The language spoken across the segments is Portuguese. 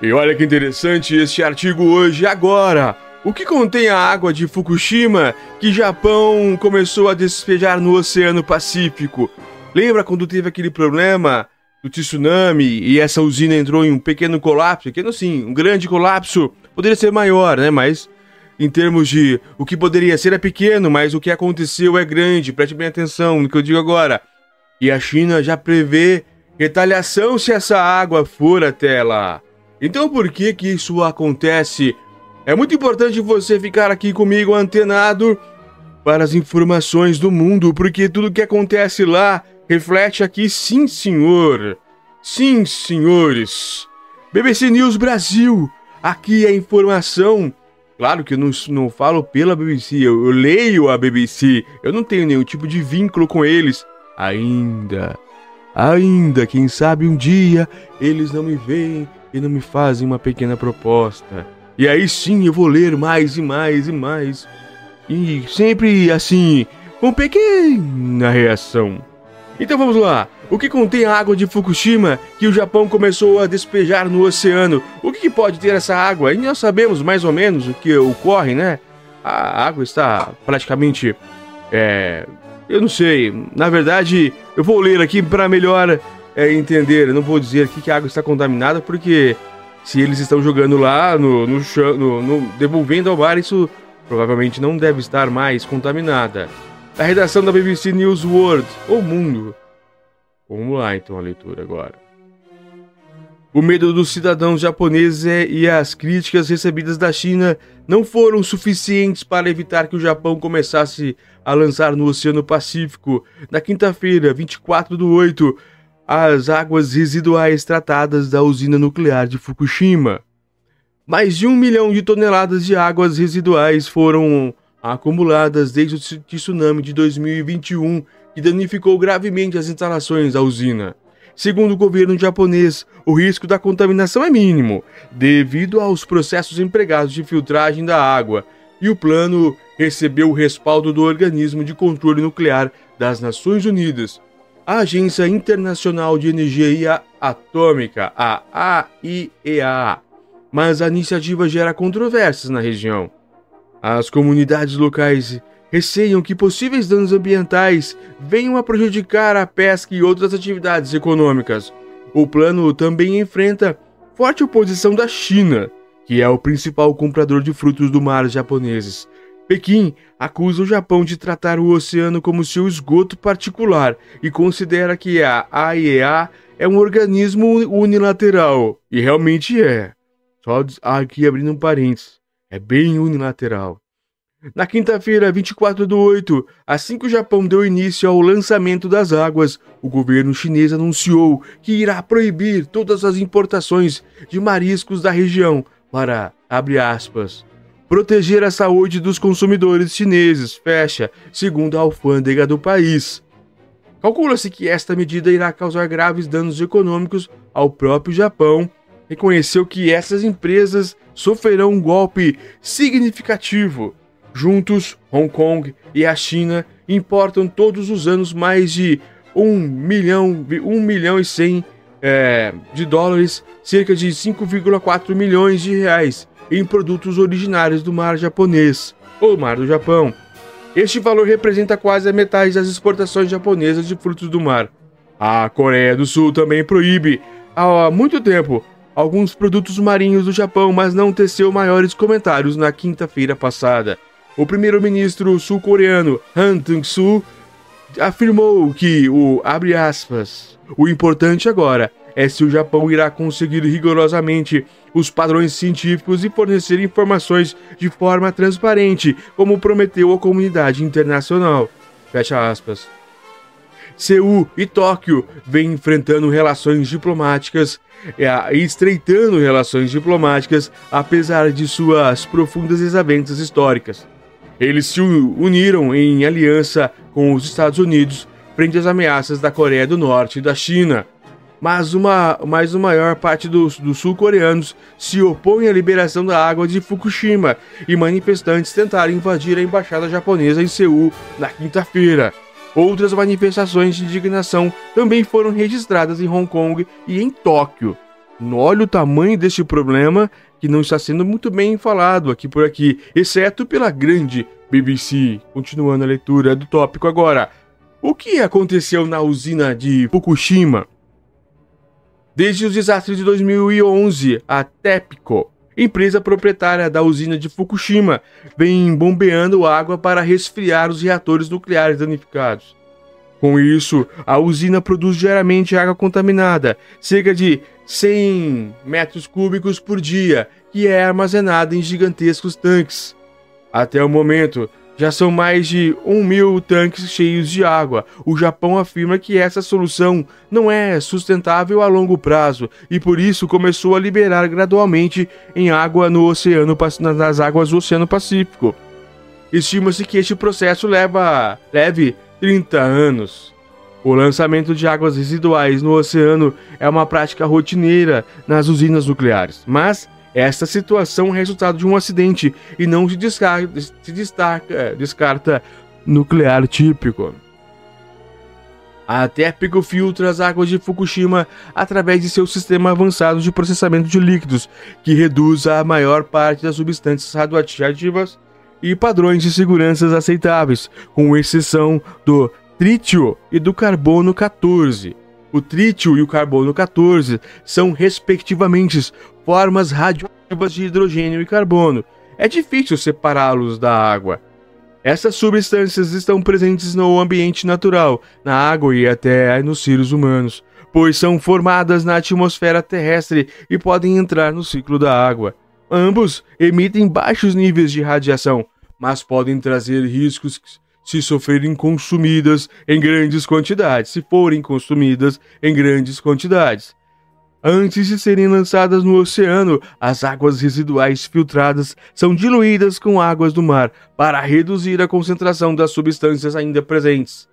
E olha que interessante este artigo hoje agora. O que contém a água de Fukushima que Japão começou a despejar no Oceano Pacífico? Lembra quando teve aquele problema do tsunami e essa usina entrou em um pequeno colapso? Pequeno sim, um grande colapso. Poderia ser maior, né? Mas em termos de o que poderia ser é pequeno, mas o que aconteceu é grande. Preste bem atenção no que eu digo agora. E a China já prevê retaliação se essa água for até lá. Então por que que isso acontece? É muito importante você ficar aqui comigo antenado para as informações do mundo, porque tudo que acontece lá reflete aqui, sim, senhor. Sim, senhores. BBC News Brasil. Aqui é informação. Claro que eu não, não falo pela BBC, eu, eu leio a BBC. Eu não tenho nenhum tipo de vínculo com eles. Ainda. Ainda, quem sabe um dia eles não me veem e não me fazem uma pequena proposta. E aí sim eu vou ler mais e mais e mais. E sempre assim, com pequena reação. Então vamos lá. O que contém a água de Fukushima que o Japão começou a despejar no oceano? O que, pode ter essa água? E nós sabemos mais ou menos o que ocorre, né? A água está praticamente. É, eu não sei. Na verdade, eu vou ler aqui para melhor é, entender. Não vou dizer aqui que a água está contaminada, porque se eles estão jogando lá no, no, no, no devolvendo ao mar, isso provavelmente não deve estar mais contaminada. A redação da BBC News World, ou Mundo. Vamos lá então a leitura agora. O medo dos cidadãos japoneses é, e as críticas recebidas da China não foram suficientes para evitar que o Japão começasse a lançar no Oceano Pacífico, na quinta-feira, 24 de 8, as águas residuais tratadas da usina nuclear de Fukushima. Mais de um milhão de toneladas de águas residuais foram acumuladas desde o tsunami de 2021, que danificou gravemente as instalações da usina. Segundo o governo japonês, o risco da contaminação é mínimo, devido aos processos empregados de filtragem da água, e o plano recebeu o respaldo do Organismo de Controle Nuclear das Nações Unidas, a Agência Internacional de Energia Atômica, a AIEA. Mas a iniciativa gera controvérsias na região. As comunidades locais receiam que possíveis danos ambientais venham a prejudicar a pesca e outras atividades econômicas. O plano também enfrenta forte oposição da China, que é o principal comprador de frutos do mar japoneses, Pequim acusa o Japão de tratar o oceano como seu esgoto particular e considera que a AIEA é um organismo unilateral. E realmente é. Só aqui abrindo um parênteses. É bem unilateral. Na quinta-feira, 24 de 8, assim que o Japão deu início ao lançamento das águas, o governo chinês anunciou que irá proibir todas as importações de mariscos da região para, abre aspas, proteger a saúde dos consumidores chineses, fecha, segundo a alfândega do país. Calcula-se que esta medida irá causar graves danos econômicos ao próprio Japão. Reconheceu que essas empresas sofrerão um golpe significativo. Juntos, Hong Kong e a China importam todos os anos mais de 1 milhão, 1 milhão e 100 é, de dólares, cerca de 5,4 milhões de reais, em produtos originários do mar japonês, ou mar do Japão. Este valor representa quase a metade das exportações japonesas de frutos do mar. A Coreia do Sul também proíbe, há muito tempo, alguns produtos marinhos do Japão, mas não teceu maiores comentários na quinta-feira passada. O primeiro-ministro sul-coreano Han Dong-soo afirmou que o abre aspas, o importante agora é se o Japão irá conseguir rigorosamente os padrões científicos e fornecer informações de forma transparente, como prometeu a comunidade internacional. Fecha aspas. Seul e Tóquio vêm enfrentando relações diplomáticas e estreitando relações diplomáticas apesar de suas profundas desavenças históricas. Eles se uniram em aliança com os Estados Unidos frente às ameaças da Coreia do Norte e da China mas, uma, mas a maior parte dos, dos sul-coreanos se opõe à liberação da água de Fukushima e manifestantes tentaram invadir a embaixada japonesa em Seul na quinta-feira. Outras manifestações de indignação também foram registradas em Hong Kong e em Tóquio. Olha o tamanho deste problema que não está sendo muito bem falado aqui por aqui, exceto pela grande BBC. Continuando a leitura do tópico agora. O que aconteceu na usina de Fukushima? Desde os desastres de 2011, a TEPCO, empresa proprietária da usina de Fukushima, vem bombeando água para resfriar os reatores nucleares danificados. Com isso, a usina produz diariamente água contaminada, cerca de 100 metros cúbicos por dia, que é armazenada em gigantescos tanques. Até o momento, já são mais de um mil tanques cheios de água. O Japão afirma que essa solução não é sustentável a longo prazo e por isso começou a liberar gradualmente em água no oceano, nas águas do Oceano Pacífico. Estima-se que este processo leva leve 30 anos. O lançamento de águas residuais no oceano é uma prática rotineira nas usinas nucleares, mas esta situação é resultado de um acidente e não se descarta, se destaca, descarta nuclear típico. A TEPCO filtra as águas de Fukushima através de seu sistema avançado de processamento de líquidos, que reduz a maior parte das substâncias radioativas e padrões de segurança aceitáveis, com exceção do trítio e do carbono 14. O trítio e o carbono 14 são, respectivamente, formas radioativas de hidrogênio e carbono. É difícil separá-los da água. Essas substâncias estão presentes no ambiente natural, na água e até nos seres humanos, pois são formadas na atmosfera terrestre e podem entrar no ciclo da água. Ambos emitem baixos níveis de radiação, mas podem trazer riscos se sofrerem consumidas em grandes quantidades, se forem consumidas em grandes quantidades. Antes de serem lançadas no oceano, as águas residuais filtradas são diluídas com águas do mar para reduzir a concentração das substâncias ainda presentes.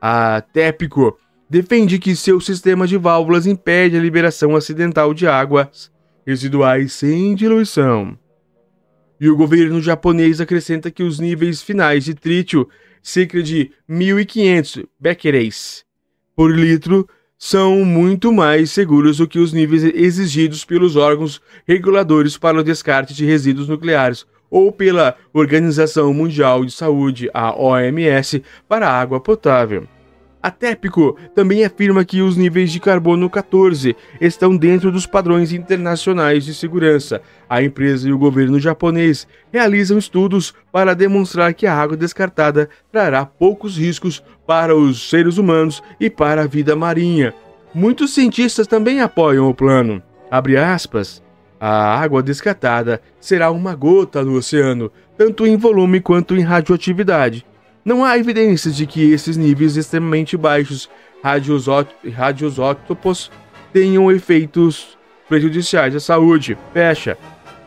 A TEPCO defende que seu sistema de válvulas impede a liberação acidental de águas residuais sem diluição. E o governo japonês acrescenta que os níveis finais de trítio, cerca de 1.500 becquerels por litro, são muito mais seguros do que os níveis exigidos pelos órgãos reguladores para o descarte de resíduos nucleares ou pela Organização Mundial de Saúde, a OMS, para a água potável. A TEPCO também afirma que os níveis de carbono 14 estão dentro dos padrões internacionais de segurança. A empresa e o governo japonês realizam estudos para demonstrar que a água descartada trará poucos riscos para os seres humanos e para a vida marinha. Muitos cientistas também apoiam o plano. Aspas. A água descartada será uma gota no oceano, tanto em volume quanto em radioatividade. Não há evidências de que esses níveis extremamente baixos radiosótopos tenham efeitos prejudiciais à saúde. Fecha.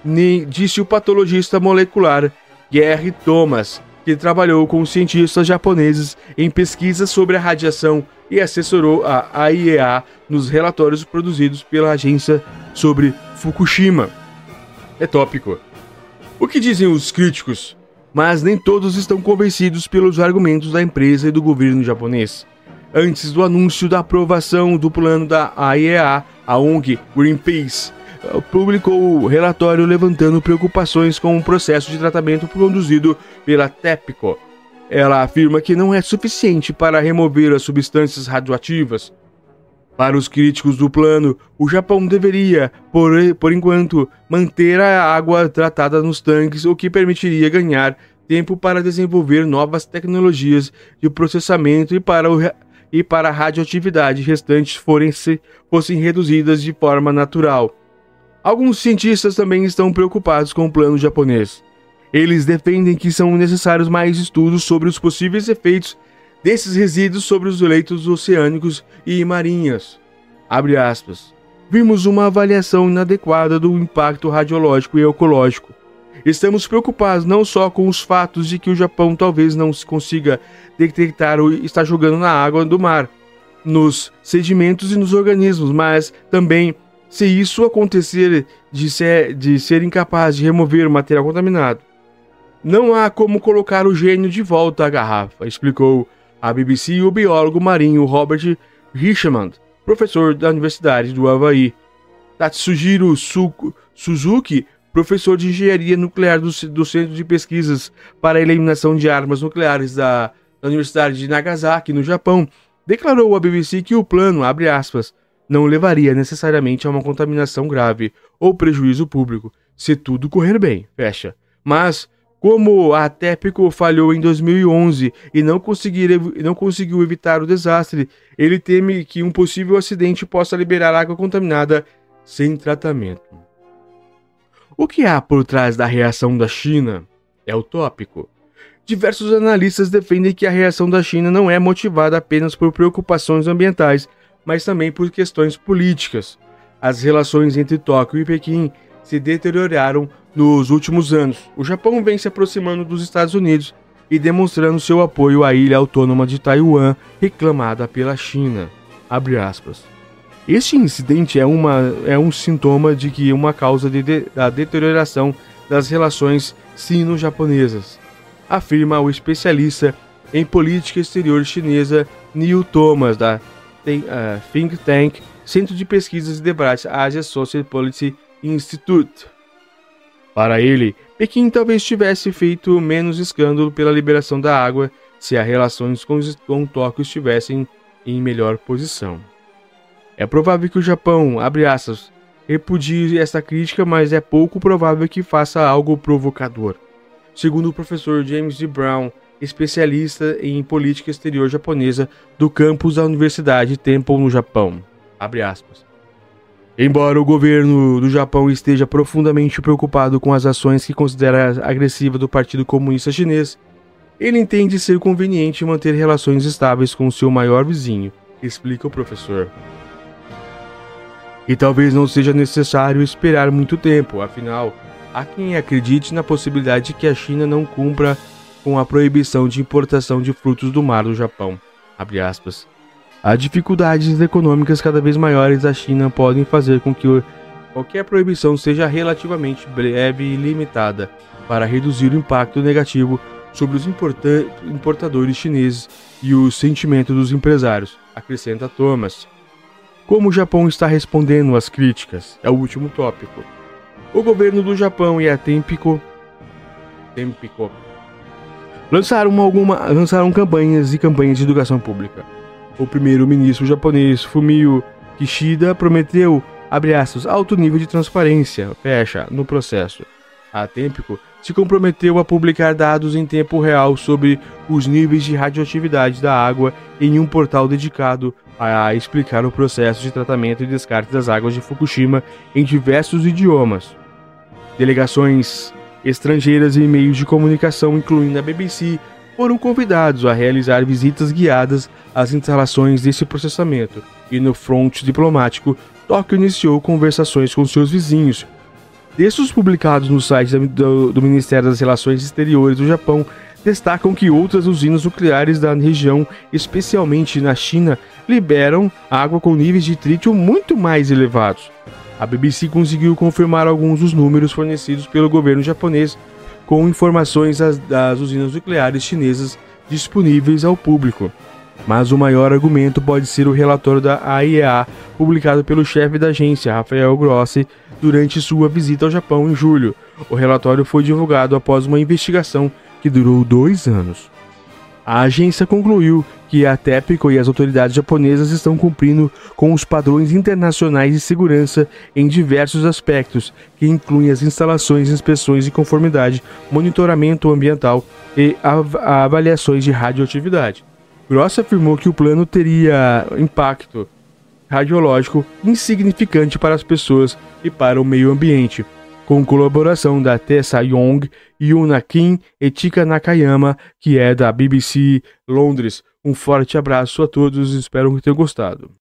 Nem, disse o patologista molecular Gary Thomas, que trabalhou com cientistas japoneses em pesquisas sobre a radiação e assessorou a AIEA nos relatórios produzidos pela agência sobre Fukushima. É tópico. O que dizem os críticos? Mas nem todos estão convencidos pelos argumentos da empresa e do governo japonês. Antes do anúncio da aprovação do plano da AIEA, a ONG Greenpeace eh, publicou o relatório levantando preocupações com o processo de tratamento conduzido pela TEPCO. Ela afirma que não é suficiente para remover as substâncias radioativas, para os críticos do plano, o Japão deveria, por, por enquanto, manter a água tratada nos tanques, o que permitiria ganhar tempo para desenvolver novas tecnologias de processamento e para, o, e para a radioatividade restantes forem, se, fossem reduzidas de forma natural. Alguns cientistas também estão preocupados com o plano japonês. Eles defendem que são necessários mais estudos sobre os possíveis efeitos desses resíduos sobre os leitos oceânicos e marinhas. Vimos uma avaliação inadequada do impacto radiológico e ecológico. Estamos preocupados não só com os fatos de que o Japão talvez não consiga detectar o está jogando na água do mar, nos sedimentos e nos organismos, mas também se isso acontecer de ser, de ser incapaz de remover o material contaminado. Não há como colocar o gênio de volta à garrafa, explicou a BBC e o biólogo marinho Robert Richmond, professor da Universidade do Havaí. Tatsujiro Suzuki, professor de engenharia nuclear do, do Centro de Pesquisas para a Eliminação de Armas Nucleares da, da Universidade de Nagasaki, no Japão, declarou à BBC que o plano, abre aspas, não levaria necessariamente a uma contaminação grave ou prejuízo público, se tudo correr bem, fecha. Mas, como a TEPCO falhou em 2011 e não, não conseguiu evitar o desastre, ele teme que um possível acidente possa liberar água contaminada sem tratamento. O que há por trás da reação da China é utópico. Diversos analistas defendem que a reação da China não é motivada apenas por preocupações ambientais, mas também por questões políticas. As relações entre Tóquio e Pequim se deterioraram nos últimos anos. O Japão vem se aproximando dos Estados Unidos e demonstrando seu apoio à ilha autônoma de Taiwan, reclamada pela China. Este incidente é, uma, é um sintoma de que uma causa de, de, da deterioração das relações sino-japonesas, afirma o especialista em política exterior chinesa Neil Thomas, da think tank Centro de Pesquisas e Debates Asia Social Policy Institute. Para ele, Pequim talvez tivesse feito menos escândalo pela liberação da água se as relações com, Tóquio estivessem em melhor posição. É provável que o Japão, abre aspas, repudie essa crítica, mas é pouco provável que faça algo provocador. Segundo o professor James D. Brown, especialista em política exterior japonesa do campus da Universidade Temple no Japão. Embora o governo do Japão esteja profundamente preocupado com as ações que considera agressivas do Partido Comunista Chinês, ele entende ser conveniente manter relações estáveis com seu maior vizinho, explica o professor. E talvez não seja necessário esperar muito tempo, afinal, há quem acredite na possibilidade de que a China não cumpra com a proibição de importação de frutos do mar do Japão. Há dificuldades econômicas cada vez maiores da China podem fazer com que qualquer proibição seja relativamente breve e limitada para reduzir o impacto negativo sobre os importadores chineses e o sentimento dos empresários, acrescenta Thomas. Como o Japão está respondendo às críticas? É o último tópico. O governo do Japão e a Tempico, Tempico lançaram, alguma, lançaram campanhas e campanhas de educação pública. O primeiro-ministro japonês Fumio Kishida prometeu, abre aspas, alto nível de transparência, fecha, no processo. A Tempico se comprometeu a publicar dados em tempo real sobre os níveis de radioatividade da água em um portal dedicado a explicar o processo de tratamento e descarte das águas de Fukushima em diversos idiomas. Delegações estrangeiras e meios de comunicação, incluindo a BBC, foram convidados a realizar visitas guiadas às instalações desse processamento, e no fronte diplomático, Tóquio iniciou conversações com seus vizinhos. Textos publicados no site do, do Ministério das Relações Exteriores do Japão destacam que outras usinas nucleares da região, especialmente na China, liberam água com níveis de trítio muito mais elevados. A BBC conseguiu confirmar alguns dos números fornecidos pelo governo japonês com informações das, usinas nucleares chinesas disponíveis ao público. Mas o maior argumento pode ser o relatório da AIEA, publicado pelo chefe da agência, Rafael Grossi, durante sua visita ao Japão em julho. O relatório foi divulgado após uma investigação que durou dois anos. A agência concluiu que a TEPCO e as autoridades japonesas estão cumprindo com os padrões internacionais de segurança em diversos aspectos, que incluem as instalações, inspeções de conformidade, monitoramento ambiental e av avaliações de radioatividade. Gross afirmou que o plano teria impacto radiológico insignificante para as pessoas e para o meio ambiente, com colaboração da Tessa Young, Yuna Kim e Tika Nakayama, que é da BBC Londres. Um forte abraço a todos e espero que tenham gostado.